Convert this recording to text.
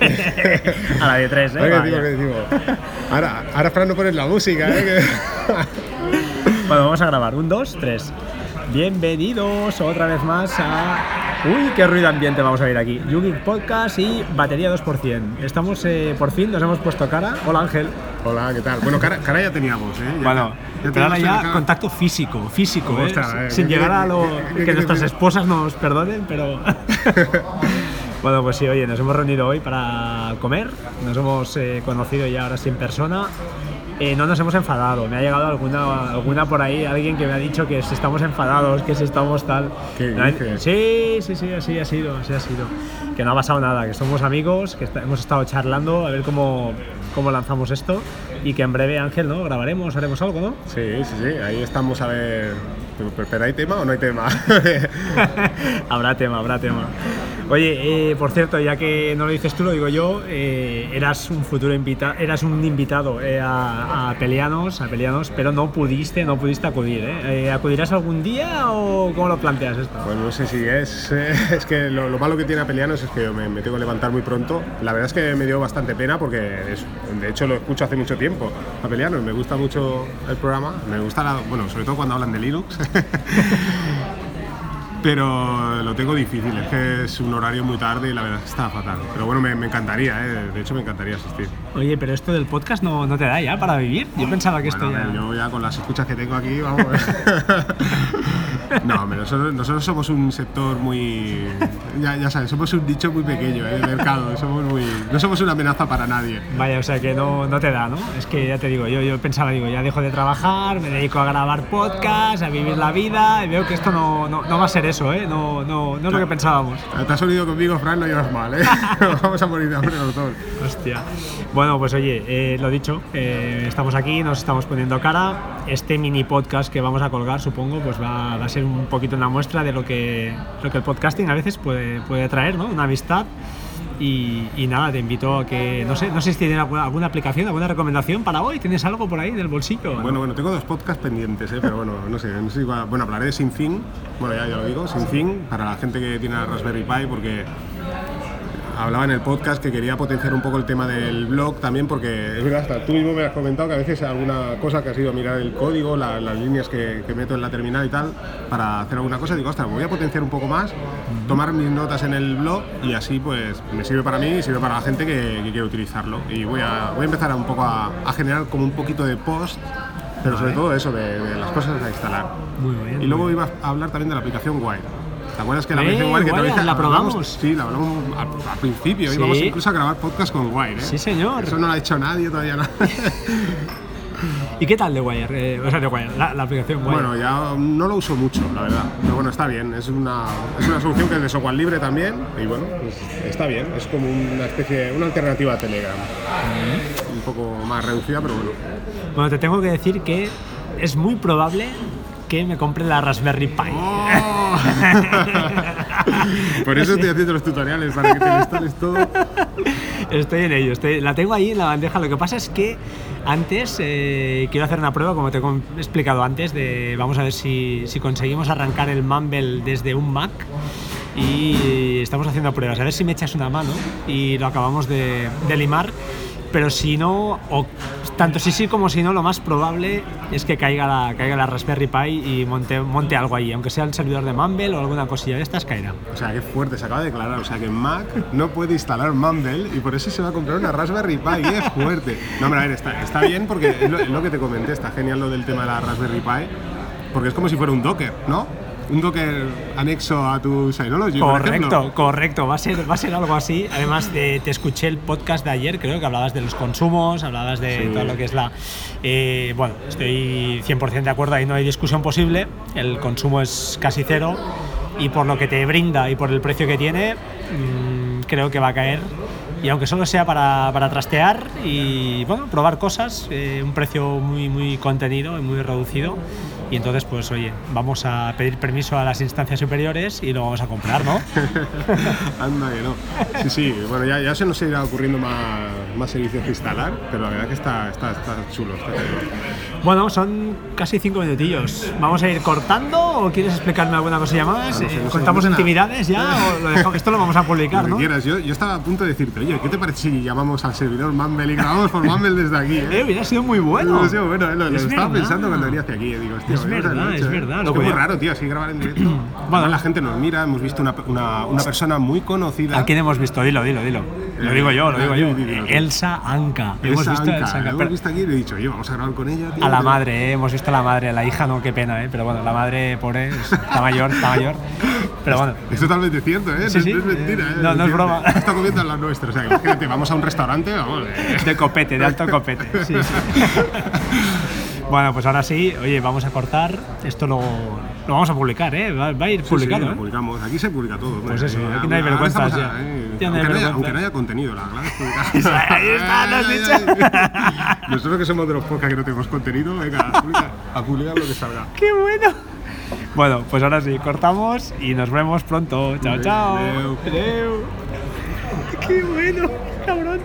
a la de tres, ¿eh? Ahora, ahora Fran no pones la música, ¿eh? Bueno, vamos a grabar. Un, dos, tres. Bienvenidos otra vez más a. Uy, qué ruido ambiente vamos a ver aquí. Yugi Podcast y batería 2%. Estamos eh, por fin, nos hemos puesto cara. Hola Ángel. Hola, ¿qué tal? Bueno, cara, cara ya teníamos, ¿eh? Ya- Bueno, ya pero ahora ya contacto físico, físico, ¿eh? Ostras, eh, sin ¿qué llegar a lo que nuestras esposas nos perdonen, pero bueno, pues sí, oye, nos hemos reunido hoy para comer, nos hemos eh, conocido ya ahora sí en persona. Eh, no nos hemos enfadado, me ha llegado alguna, alguna por ahí, alguien que me ha dicho que si estamos enfadados, que si estamos tal. ¿Qué? Sí, sí, sí, así ha sido, así ha sido. Que no ha pasado nada, que somos amigos, que está- hemos estado charlando a ver cómo, cómo lanzamos esto y que en breve, Ángel, ¿no? Grabaremos, haremos algo, ¿no? Sí, sí, sí, ahí estamos a ver. Pero ¿hay tema o no hay tema? habrá tema, habrá tema. Oye, eh, por cierto, ya que no lo dices tú, lo digo yo, eh, eras un futuro invitado, eras un invitado eh, a, a Pelianos, a Pelianos, pero no pudiste, no pudiste acudir. ¿eh? Eh, ¿Acudirás algún día o cómo lo planteas esto? Bueno, no sé si es. eh, es que lo, lo malo que tiene Apelianos es que me, tengo que levantar muy pronto. La verdad es que me dio bastante pena porque, es- de hecho, lo escucho hace mucho tiempo. Apelianos, me gusta mucho el programa. Me gusta, la- bueno, sobre todo cuando hablan de Linux. Pero lo tengo difícil, es que es un horario muy tarde y la verdad es que está fatal. Pero bueno, me, me encantaría, ¿eh? de hecho me encantaría asistir. Oye, pero esto del podcast no, no te da ya para vivir. Yo pensaba que esto Bueno, ya... yo ya con las escuchas que tengo aquí, vamos. no, pero nosotros, nosotros somos un sector muy. Ya, ya sabes, somos un nicho muy pequeño ¿eh? de mercado. Somos muy, no somos una amenaza para nadie. Vaya, o sea que no, no te da, ¿no? Es que ya te digo, yo, yo pensaba, digo, ya dejo de trabajar, me dedico a grabar podcast, a vivir la vida, y veo que esto no, no, no va a ser eso, ¿eh? No, no, no es lo que pensábamos. Te has unido conmigo, Fran, no llevas mal, ¿eh? vamos a morir de hambre los dos. Hostia. Bueno, pues oye, eh, lo dicho, eh, estamos aquí, nos estamos poniendo cara. Este mini podcast que vamos a colgar, supongo, pues va, va a ser un poquito una muestra de lo que, lo que el podcasting a veces puede, puede traer, ¿no? Una amistad. Y, y nada, te invito a que, no sé, no sé si tienes alguna, alguna aplicación, alguna recomendación para hoy. ¿Tienes algo por ahí del bolsillo? Bueno, bueno, tengo dos podcasts pendientes, ¿eh? pero bueno, no sé, no sé si va- bueno, hablaré de Sinfin, bueno, ya, ya lo digo, Sinfin, para la gente que tiene la Raspberry Pi, porque hablaba en el podcast que quería potenciar un poco el tema del blog también, porque es verdad, hasta tú mismo me has comentado que a veces alguna cosa que ha sido mirar el código, la- las líneas que, que meto en la terminal y tal, para hacer alguna cosa, digo, ostras, me voy a potenciar un poco más, tomar mis notas en el blog y así pues me sirve para mí y sirve para la gente que, que quiere utilizarlo. Y voy a, voy a empezar a un poco a, a generar como un poquito de post, pero sobre todo eso, de, de las cosas a instalar. Muy bien. Y luego iba a hablar también de la aplicación Wire. ¿Te acuerdas que la Eh, aplicación Wire que te dije, la hablamos- probamos. Sí, la hablamos al, al principio. Sí. Íbamos incluso a grabar podcast con Wire. ¿eh? Sí, señor. Eso no lo ha hecho nadie todavía. No. ¿Y qué tal de Wire? Eh, o sea, de Wire, la, la aplicación Wire. bueno, ya no lo uso mucho, la verdad. Pero bueno, está bien. Es una, es una solución que es de software libre también. Y bueno, pues está bien. Es como una especie, una alternativa a Telegram. Un poco más reducida, pero bueno. Bueno, te tengo que decir que es muy probable que me compre la Raspberry Pi. ¡Oh! Por eso estoy haciendo los tutoriales, para que te lo instales todo. Estoy en ello, estoy- la tengo ahí en la bandeja. Lo que pasa es que antes eh, quiero hacer una prueba, como te he explicado antes, de vamos a ver si, si conseguimos arrancar el Mumble desde un Mac. Y estamos haciendo pruebas, a ver si me echas una mano y lo acabamos de, de limar. Pero si no, o tanto si sí como si no, lo más probable es que caiga la, caiga la Raspberry Pi y monte, monte algo ahí, aunque sea el servidor de Mumble o alguna cosilla de estas, caerá. O sea, qué fuerte, se acaba de declarar. O sea, que Mac no puede instalar Mumble y por eso se va a comprar una Raspberry Pi. ¡Qué fuerte! No, hombre, a ver, está, está bien porque lo que te comenté, está genial lo del tema de la Raspberry Pi, porque es como si fuera un Docker, ¿no? Un Docker anexo a tu Synology, por ejemplo. Correcto, correcto, va a ser, va a ser algo así. Además, de- te escuché el podcast de ayer, creo que hablabas de los consumos, hablabas de Sí. todo lo que es la... eh, bueno, estoy 100% de acuerdo, ahí no hay discusión posible, el consumo es casi cero y por lo que te brinda y por el precio que tiene, mm, creo que va a caer. Y aunque solo sea para, para trastear y bueno, probar cosas, eh, un precio muy, muy contenido y muy reducido, Y entonces, pues oye, vamos a pedir permiso a las instancias superiores y lo vamos a comprar, ¿no? Anda que no. Sí, sí, bueno, ya, ya se nos irá ocurriendo más, más servicios que instalar, pero la verdad que está, está, está chulo. Está chulo. Bueno, son casi cinco minutillos. ¿Vamos a ir cortando o quieres explicarme alguna cosilla más? Ah, no sé, Eh, no sé, ¿Contamos intimidades ya? ¿O lo dejamos- esto lo vamos a publicar, ¿no? quieras. Yo, yo estaba a punto de decirte, oye, ¿qué te parece si llamamos al servidor Mumble y grabamos por Mumble desde aquí? Eh, hubiera sido muy bueno. No sé, bueno, eh, lo, lo Es estaba pensando cuando venía hacia aquí. eh, Digo, hostia, Es a verdad, es eh. verdad, Es muy raro, tío, así grabar en directo. bueno, la gente nos mira, hemos visto una, una, una persona muy conocida. ¿A quién hemos visto? Dilo, dilo, dilo. Lo digo yo, lo digo yo. Elsa Anca. Hemos Elsa visto a Elsa Anca. hemos visto aquí y he dicho, oye, vamos a grabar con ella, tío. A la madre, eh, hemos visto a la madre, a la hija no, qué pena, eh, pero bueno, la madre pobre es- está mayor, está mayor. Pero bueno, Es totalmente cierto, ¿eh? Sí, sí, no es mentira, eh, ¿eh? no, no es broma. Está comiendo en la nuestra. O sea, imagínate, vamos a un restaurante, vamos. eh. de copete, de alto copete. Sí, sí. Bueno, pues ahora sí, oye, vamos a cortar. Esto lo, lo vamos a publicar, ¿eh? Va, va a ir publicado, sí, ¿eh? publicamos. Aquí se publica todo. Pues eso, aquí no hay vergüenzas estamos ya. a- Ya no hay aunque, no haya, vergüenza. aunque no haya contenido, la publicar. Ahí está, lo has dicho. Nosotros que somos de los podcasts que no tenemos contenido, venga, a publicar, a publicar lo que salga. ¡Qué bueno! Bueno, pues ahora sí, cortamos y nos vemos pronto. Chao, chao. ¡Qué bueno, cabrón!